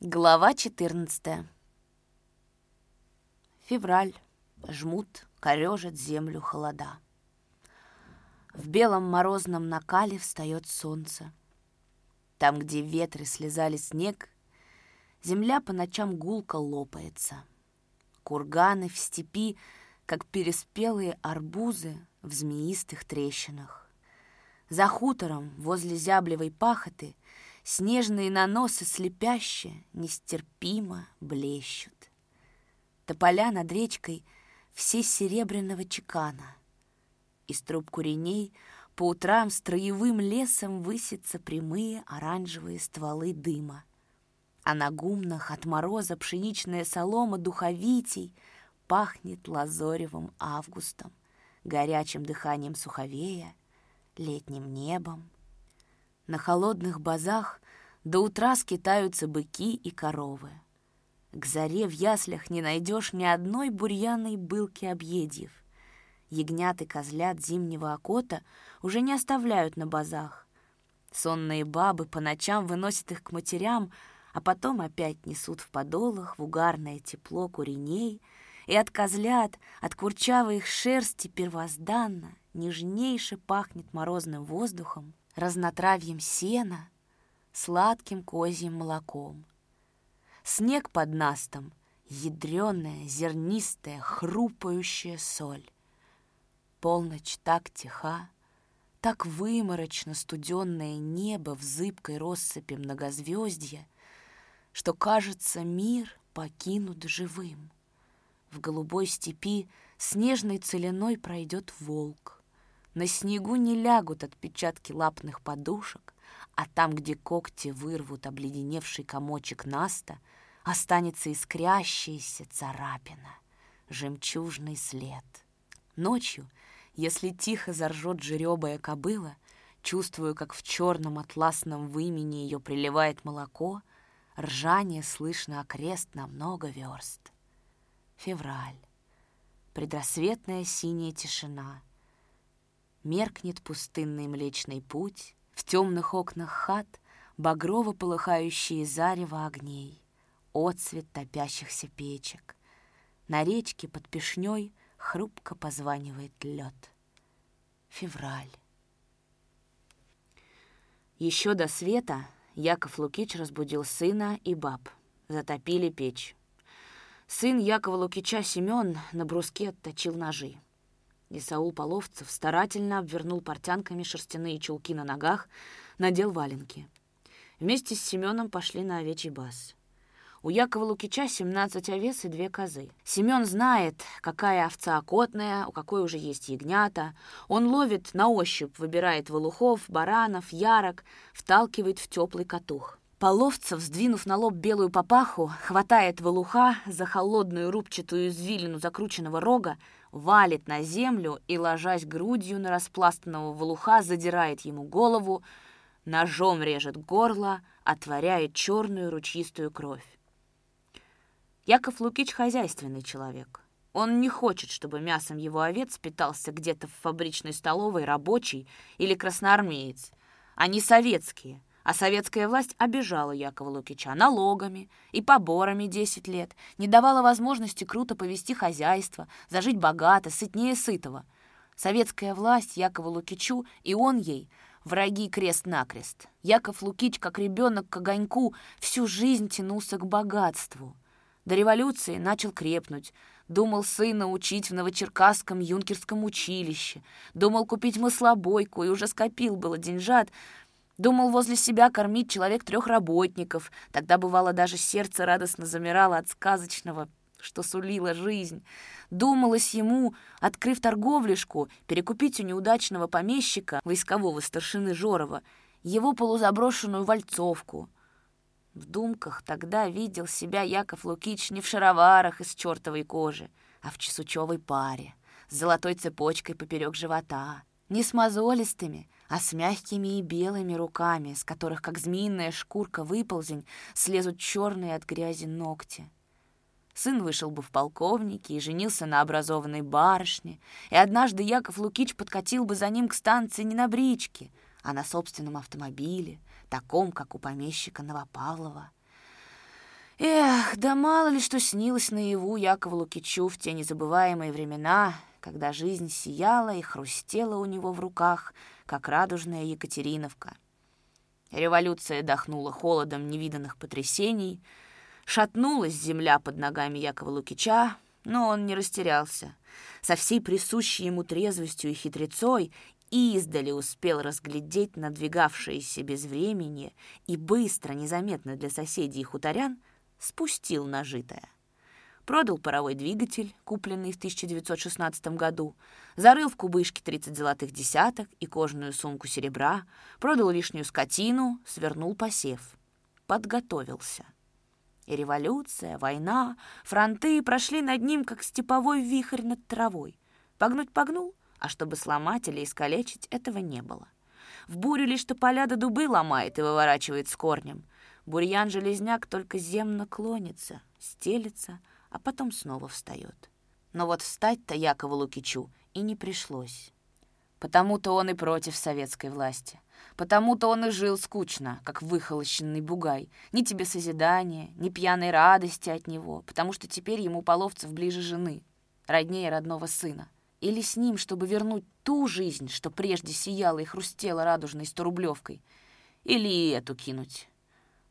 Глава 14 Февраль. Жмут, корежит землю холода. В белом морозном накале встает солнце. Там, где ветры слезали снег, земля по ночам гулко лопается. Курганы в степи, как переспелые арбузы в змеистых трещинах. За хутором, возле зяблевой пахоты — Снежные наносы слепяще, нестерпимо блещут. Тополя над речкой все серебряного чекана. Из труб куреней по утрам строевым лесом высятся прямые оранжевые стволы дыма. А на гумнах от мороза пшеничная солома духовитей пахнет лазоревым августом, горячим дыханием суховея, летним небом, на холодных базах до утра скитаются быки и коровы. К заре в яслях не найдешь ни одной бурьяной былки объедьев. Ягнят и козлят зимнего окота уже не оставляют на базах. Сонные бабы по ночам выносят их к матерям, а потом опять несут в подолах в угарное тепло куреней, и от козлят, от курчавой их шерсти первозданно, нежнейше пахнет морозным воздухом разнотравьем сена, сладким козьим молоком. Снег под настом, ядреная, зернистая, хрупающая соль. Полночь так тиха, так выморочно студенное небо в зыбкой россыпи многозвездья, что, кажется, мир покинут живым. В голубой степи снежной целиной пройдет волк. На снегу не лягут отпечатки лапных подушек, а там, где когти вырвут обледеневший комочек наста, останется искрящаяся царапина, жемчужный след. Ночью, если тихо заржет жеребая кобыла, чувствую, как в черном атласном вымени ее приливает молоко, ржание слышно окрест на много верст. Февраль. Предрассветная синяя тишина — Меркнет пустынный млечный путь, В темных окнах хат Багрово полыхающие зарево огней, Отцвет топящихся печек. На речке под пешней Хрупко позванивает лед. Февраль. Еще до света Яков Лукич разбудил сына и баб. Затопили печь. Сын Якова Лукича Семен на бруске отточил ножи. Исаул Половцев старательно обвернул портянками шерстяные чулки на ногах, надел валенки. Вместе с Семеном пошли на овечий баз. У Якова Лукича 17 овец и две козы. Семен знает, какая овца окотная, у какой уже есть ягнята. Он ловит на ощупь, выбирает волухов, баранов, ярок, вталкивает в теплый катух. Половцев, сдвинув на лоб белую папаху, хватает волуха за холодную рубчатую извилину закрученного рога, валит на землю и, ложась грудью на распластанного волуха, задирает ему голову, ножом режет горло, отворяет черную ручистую кровь. Яков Лукич хозяйственный человек. Он не хочет, чтобы мясом его овец питался где-то в фабричной столовой рабочий или красноармеец. Они советские — а советская власть обижала Якова Лукича налогами и поборами 10 лет, не давала возможности круто повести хозяйство, зажить богато, сытнее сытого. Советская власть Якову Лукичу и он ей — враги крест-накрест. Яков Лукич, как ребенок к огоньку, всю жизнь тянулся к богатству. До революции начал крепнуть, Думал сына учить в Новочеркасском юнкерском училище. Думал купить маслобойку и уже скопил было деньжат, Думал возле себя кормить человек трех работников. Тогда, бывало, даже сердце радостно замирало от сказочного, что сулила жизнь. Думалось ему, открыв торговлишку, перекупить у неудачного помещика, войскового старшины Жорова, его полузаброшенную вальцовку. В думках тогда видел себя Яков Лукич не в шароварах из чертовой кожи, а в чесучевой паре, с золотой цепочкой поперек живота, не с мозолистыми, а с мягкими и белыми руками, с которых, как змеиная шкурка выползень, слезут черные от грязи ногти. Сын вышел бы в полковнике и женился на образованной барышне, и однажды Яков Лукич подкатил бы за ним к станции не на бричке, а на собственном автомобиле, таком, как у помещика Новопавлова. Эх, да мало ли что снилось наяву Якову Лукичу в те незабываемые времена, когда жизнь сияла и хрустела у него в руках, как радужная Екатериновка. Революция дохнула холодом невиданных потрясений, шатнулась земля под ногами Якова Лукича, но он не растерялся. Со всей присущей ему трезвостью и хитрецой издали успел разглядеть надвигавшееся безвременье и быстро, незаметно для соседей и хуторян, спустил нажитое. Продал паровой двигатель, купленный в 1916 году, зарыл в кубышке 30 золотых десяток и кожаную сумку серебра, продал лишнюю скотину, свернул посев. Подготовился. И революция, война, фронты прошли над ним, как степовой вихрь над травой. Погнуть погнул, а чтобы сломать или искалечить, этого не было. В бурю лишь тополя до дубы ломает и выворачивает с корнем. Бурьян-железняк только земно клонится, стелится, а потом снова встает. Но вот встать-то Якову Лукичу и не пришлось. Потому-то он и против советской власти. Потому-то он и жил скучно, как выхолощенный бугай. Ни тебе созидания, ни пьяной радости от него, потому что теперь ему Половцев ближе жены, роднее родного сына. Или с ним, чтобы вернуть ту жизнь, что прежде сияла и хрустела радужной сторублевкой. Или эту кинуть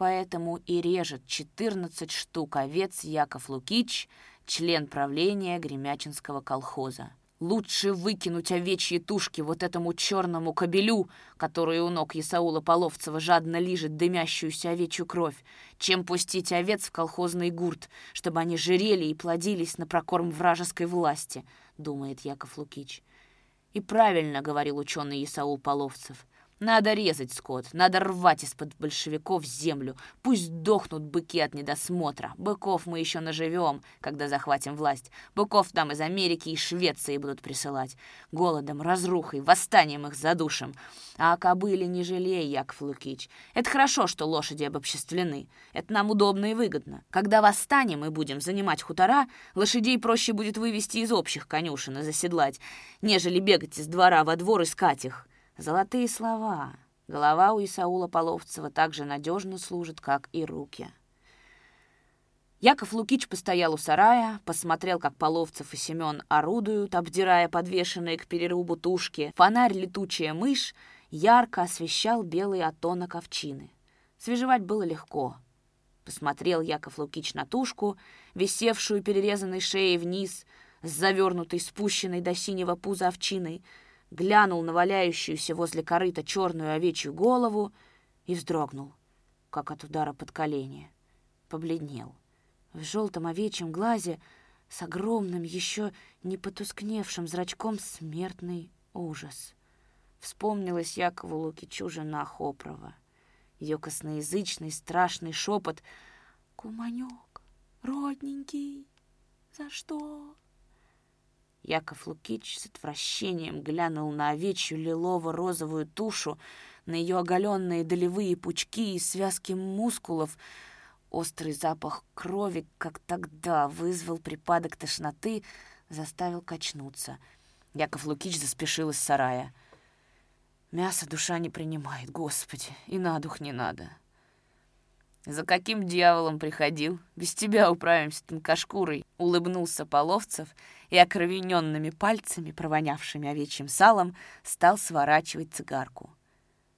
поэтому и режет 14 штук овец Яков Лукич, член правления Гремячинского колхоза. Лучше выкинуть овечьи тушки вот этому черному кобелю, который у ног Исаула Половцева жадно лижет дымящуюся овечью кровь, чем пустить овец в колхозный гурт, чтобы они жирели и плодились на прокорм вражеской власти, думает Яков Лукич. И правильно говорил ученый Исаул Половцев. Надо резать скот, надо рвать из-под большевиков землю. Пусть дохнут быки от недосмотра. Быков мы еще наживем, когда захватим власть. Быков нам из Америки и Швеции будут присылать. Голодом, разрухой, восстанием их задушим. А о кобыле не жалей, Яков Лукич. Это хорошо, что лошади обобществлены. Это нам удобно и выгодно. Когда восстанем и будем занимать хутора, лошадей проще будет вывести из общих конюшен и заседлать, нежели бегать из двора во двор искать их. Золотые слова. Голова у Исаула Половцева так же надежно служит, как и руки. Яков Лукич постоял у сарая, посмотрел, как Половцев и Семен орудуют, обдирая подвешенные к перерубу тушки. Фонарь «Летучая мышь» ярко освещал белый оттонок овчины. Свежевать было легко. Посмотрел Яков Лукич на тушку, висевшую перерезанной шеей вниз, с завернутой, спущенной до синего пуза овчиной — глянул на валяющуюся возле корыта черную овечью голову и вздрогнул, как от удара под колени. Побледнел. В желтом овечьем глазе с огромным, еще не потускневшим зрачком смертный ужас. Вспомнилась Якову Лукичу жена Хопрова. Ее косноязычный страшный шепот «Куманек, родненький, за что?» Яков Лукич с отвращением глянул на овечью лилово-розовую тушу, на ее оголенные долевые пучки и связки мускулов. Острый запах крови, как тогда, вызвал припадок тошноты, заставил качнуться. Яков Лукич заспешил из сарая. «Мясо душа не принимает, Господи, и на дух не надо». «За каким дьяволом приходил? Без тебя управимся тонкошкурой», — улыбнулся Половцев и окровененными пальцами, провонявшими овечьим салом, стал сворачивать цигарку.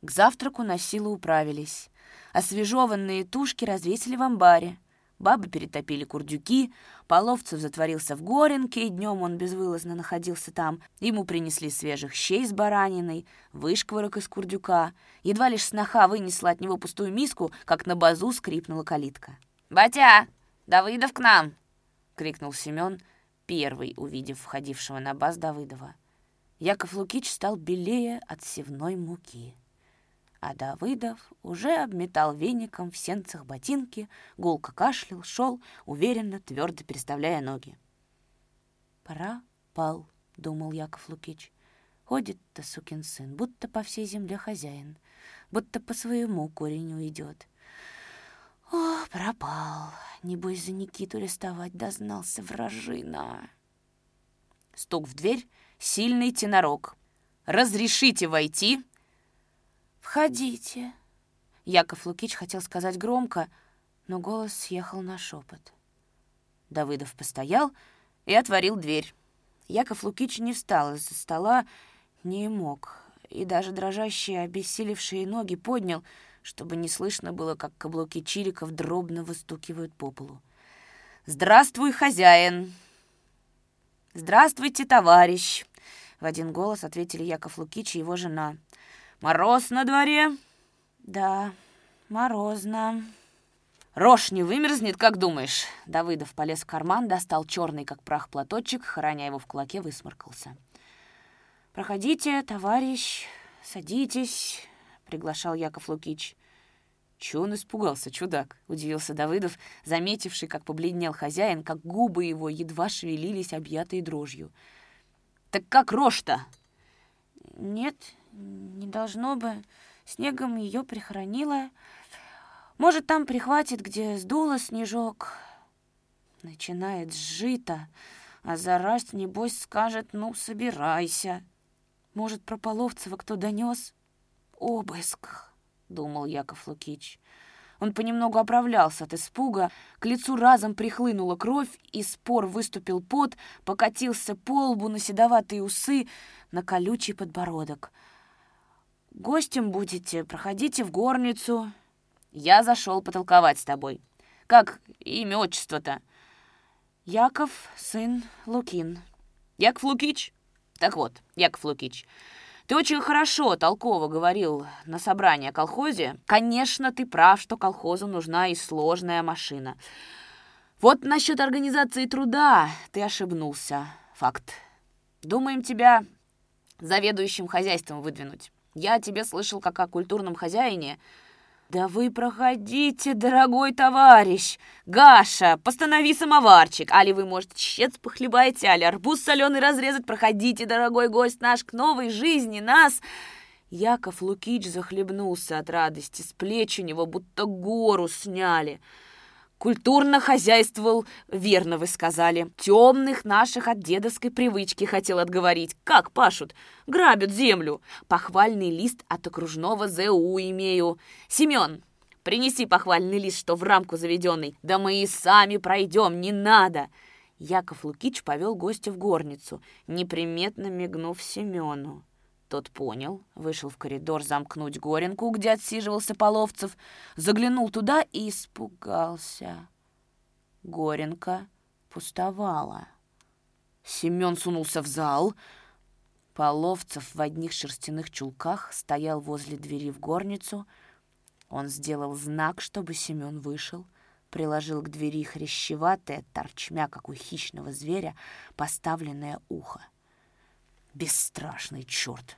К завтраку на силу управились. Освежеванные тушки развесили в амбаре. Бабы перетопили курдюки, Половцев затворился в Горенке, днем он безвылазно находился там. Ему принесли свежих щей с бараниной, вышкворок из курдюка. Едва лишь сноха вынесла от него пустую миску, как на базу скрипнула калитка. «Батя, Давыдов к нам!» — крикнул Семен, первый увидев входившего на баз Давыдова. Яков Лукич стал белее от севной муки а Давыдов уже обметал веником в сенцах ботинки, гулко кашлял, шел, уверенно, твердо переставляя ноги. «Пропал», — думал Яков Лукич. «Ходит-то сукин сын, будто по всей земле хозяин, будто по своему кореню идет. О, пропал! Небось, за Никиту арестовать дознался вражина!» Стук в дверь, сильный тенорок. «Разрешите войти?» «Входите!» Яков Лукич хотел сказать громко, но голос съехал на шепот. Давыдов постоял и отворил дверь. Яков Лукич не встал из-за стола, не мог, и даже дрожащие, обессилевшие ноги поднял, чтобы не слышно было, как каблуки чириков дробно выстукивают по полу. «Здравствуй, хозяин!» «Здравствуйте, товарищ!» В один голос ответили Яков Лукич и его жена. «Мороз на дворе?» «Да, морозно». «Рожь не вымерзнет, как думаешь?» Давыдов полез в карман, достал черный, как прах, платочек, храня его в кулаке, высморкался. «Проходите, товарищ, садитесь», — приглашал Яков Лукич. «Чего он испугался, чудак?» — удивился Давыдов, заметивший, как побледнел хозяин, как губы его едва шевелились, объятые дрожью. «Так как рожь-то?» «Нет, не должно бы. Снегом ее прихоронило. Может, там прихватит, где сдуло снежок. Начинает сжито, а зараз, небось, скажет, ну, собирайся». Может, про Половцева кто донес? Обыск, думал Яков Лукич. Он понемногу оправлялся от испуга, к лицу разом прихлынула кровь, и спор выступил пот, покатился по лбу на седоватые усы, на колючий подбородок. «Гостем будете, проходите в горницу». «Я зашел потолковать с тобой. Как имя, отчество-то?» «Яков, сын Лукин». «Яков Лукич?» Так вот, Яков Лукич, ты очень хорошо, толково говорил на собрании о колхозе. Конечно, ты прав, что колхозу нужна и сложная машина. Вот насчет организации труда ты ошибнулся. Факт. Думаем тебя заведующим хозяйством выдвинуть. Я тебе слышал как о культурном хозяине, «Да вы проходите, дорогой товарищ! Гаша, постанови самоварчик! Али вы, может, щец похлебаете, али арбуз соленый разрезать? Проходите, дорогой гость наш, к новой жизни нас!» Яков Лукич захлебнулся от радости, с плеч у него будто гору сняли – Культурно хозяйствовал, верно вы сказали. Темных наших от дедовской привычки хотел отговорить. Как пашут? Грабят землю. Похвальный лист от окружного ЗУ имею. Семен, принеси похвальный лист, что в рамку заведенный. Да мы и сами пройдем, не надо. Яков Лукич повел гостя в горницу, неприметно мигнув Семену. Тот понял, вышел в коридор замкнуть горенку, где отсиживался Половцев, заглянул туда и испугался. Горенка пустовала. Семен сунулся в зал. Половцев в одних шерстяных чулках стоял возле двери в горницу. Он сделал знак, чтобы Семен вышел, приложил к двери хрящеватое, торчмя, как у хищного зверя, поставленное ухо. Бесстрашный черт!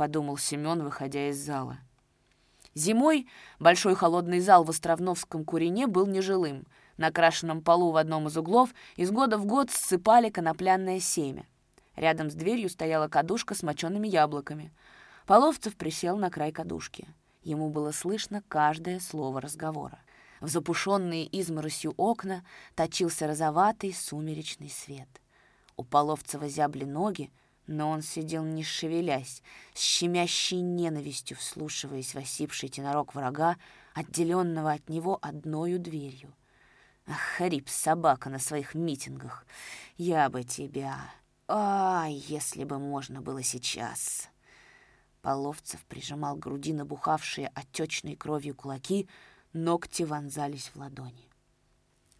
Подумал Семен, выходя из зала. Зимой большой холодный зал в Островновском Курине был нежилым. На крашенном полу в одном из углов из года в год ссыпали конопляное семя. Рядом с дверью стояла кадушка с мочеными яблоками. Половцев присел на край кадушки. Ему было слышно каждое слово разговора. В запушенные изморосью окна точился розоватый сумеречный свет. У Половцева зябли ноги, но он сидел не шевелясь, с щемящей ненавистью вслушиваясь в осипший тенорок врага, отделенного от него одною дверью. Ах, хрип собака на своих митингах! Я бы тебя... А, если бы можно было сейчас!» Половцев прижимал к груди набухавшие отечной кровью кулаки, ногти вонзались в ладони.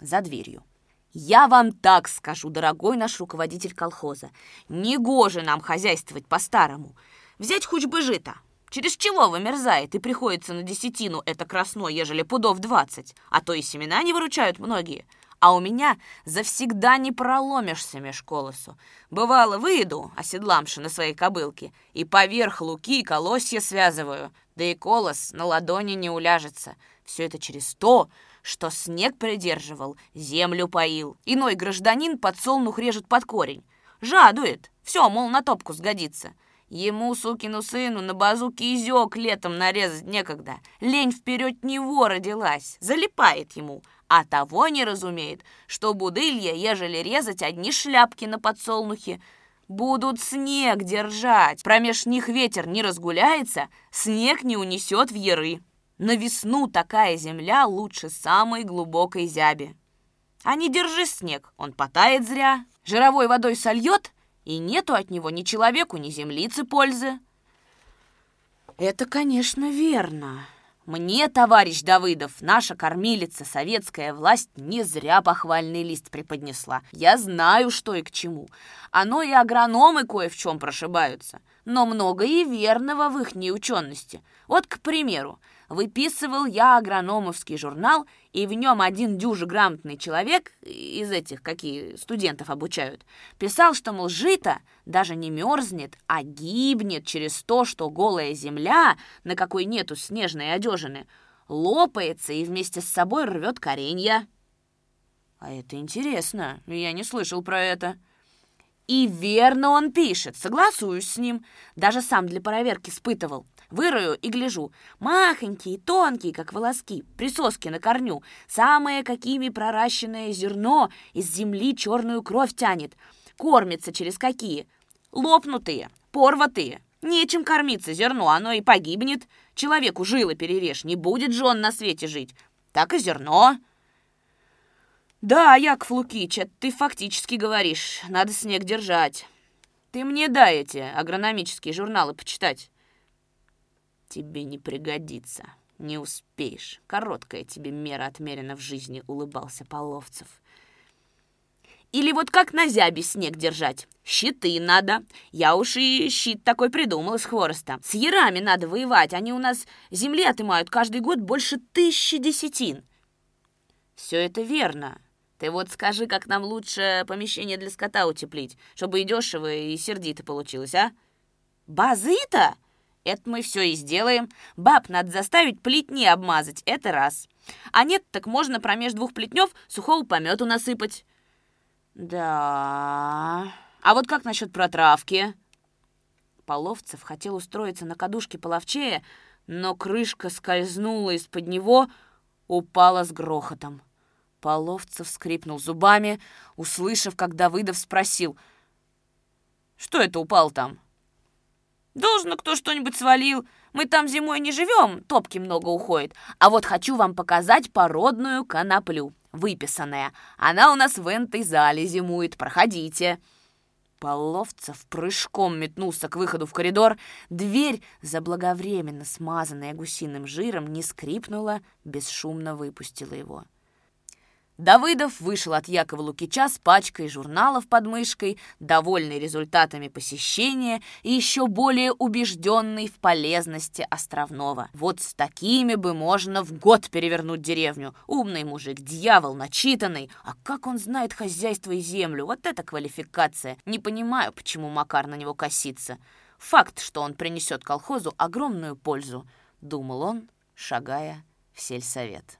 За дверью я вам так скажу, дорогой наш руководитель колхоза. Негоже нам хозяйствовать по-старому. Взять хоть бы жито. Через чего вымерзает и приходится на десятину это красно, ежели пудов двадцать, а то и семена не выручают многие. А у меня завсегда не проломишься меж колосу. Бывало, выйду, оседламши на своей кобылке, и поверх луки колосья связываю, да и колос на ладони не уляжется. Все это через то, что снег придерживал, землю поил. Иной гражданин подсолнух режет под корень. Жадует. Все, мол, на топку сгодится. Ему, сукину сыну, на базу кизек летом нарезать некогда. Лень вперед него родилась. Залипает ему. А того не разумеет, что будылья, ежели резать одни шляпки на подсолнухе, будут снег держать. Промеж них ветер не разгуляется, снег не унесет в яры. На весну такая земля лучше самой глубокой зяби. А не держи снег, он потает зря. Жировой водой сольет, и нету от него ни человеку, ни землицы пользы. Это, конечно, верно. Мне, товарищ Давыдов, наша кормилица, советская власть, не зря похвальный лист преподнесла. Я знаю, что и к чему. Оно и агрономы кое в чем прошибаются. Но много и верного в их неученности. Вот, к примеру, выписывал я агрономовский журнал, и в нем один дюжи грамотный человек, из этих, какие студентов обучают, писал, что, мол, жито даже не мерзнет, а гибнет через то, что голая земля, на какой нету снежной одежины, лопается и вместе с собой рвет коренья. А это интересно, я не слышал про это. И верно он пишет, согласуюсь с ним. Даже сам для проверки испытывал. Вырою и гляжу. Махонькие, тонкие, как волоски, присоски на корню. Самое, какими проращенное зерно из земли черную кровь тянет. Кормится через какие? Лопнутые, порватые. Нечем кормиться зерно, оно и погибнет. Человеку жилы перережь, не будет же он на свете жить. Так и зерно. Да, Яков Лукич, это ты фактически говоришь. Надо снег держать. Ты мне дай эти агрономические журналы почитать. Тебе не пригодится. Не успеешь. Короткая тебе мера отмерена в жизни, улыбался Половцев. Или вот как на зябе снег держать. Щиты надо. Я уж и щит такой придумал из хвороста. С ярами надо воевать. Они у нас земли отымают каждый год больше тысячи десятин. Все это верно. Ты вот скажи, как нам лучше помещение для скота утеплить, чтобы и дешево, и сердито получилось, а? Базы-то? Это мы все и сделаем. Баб надо заставить плетни обмазать, это раз. А нет, так можно промеж двух плетнев сухого помету насыпать. Да. А вот как насчет протравки? Половцев хотел устроиться на кадушке половчея, но крышка скользнула из-под него, упала с грохотом. Половцев скрипнул зубами, услышав, как Давыдов спросил. «Что это упал там?» «Должно кто что-нибудь свалил. Мы там зимой не живем, топки много уходит. А вот хочу вам показать породную коноплю, выписанная. Она у нас в этой зале зимует, проходите». Половцев прыжком метнулся к выходу в коридор. Дверь, заблаговременно смазанная гусиным жиром, не скрипнула, бесшумно выпустила его. Давыдов вышел от Якова Лукича с пачкой журналов под мышкой, довольный результатами посещения и еще более убежденный в полезности Островного. Вот с такими бы можно в год перевернуть деревню. Умный мужик, дьявол, начитанный. А как он знает хозяйство и землю? Вот это квалификация. Не понимаю, почему Макар на него косится. Факт, что он принесет колхозу огромную пользу, думал он, шагая в сельсовет.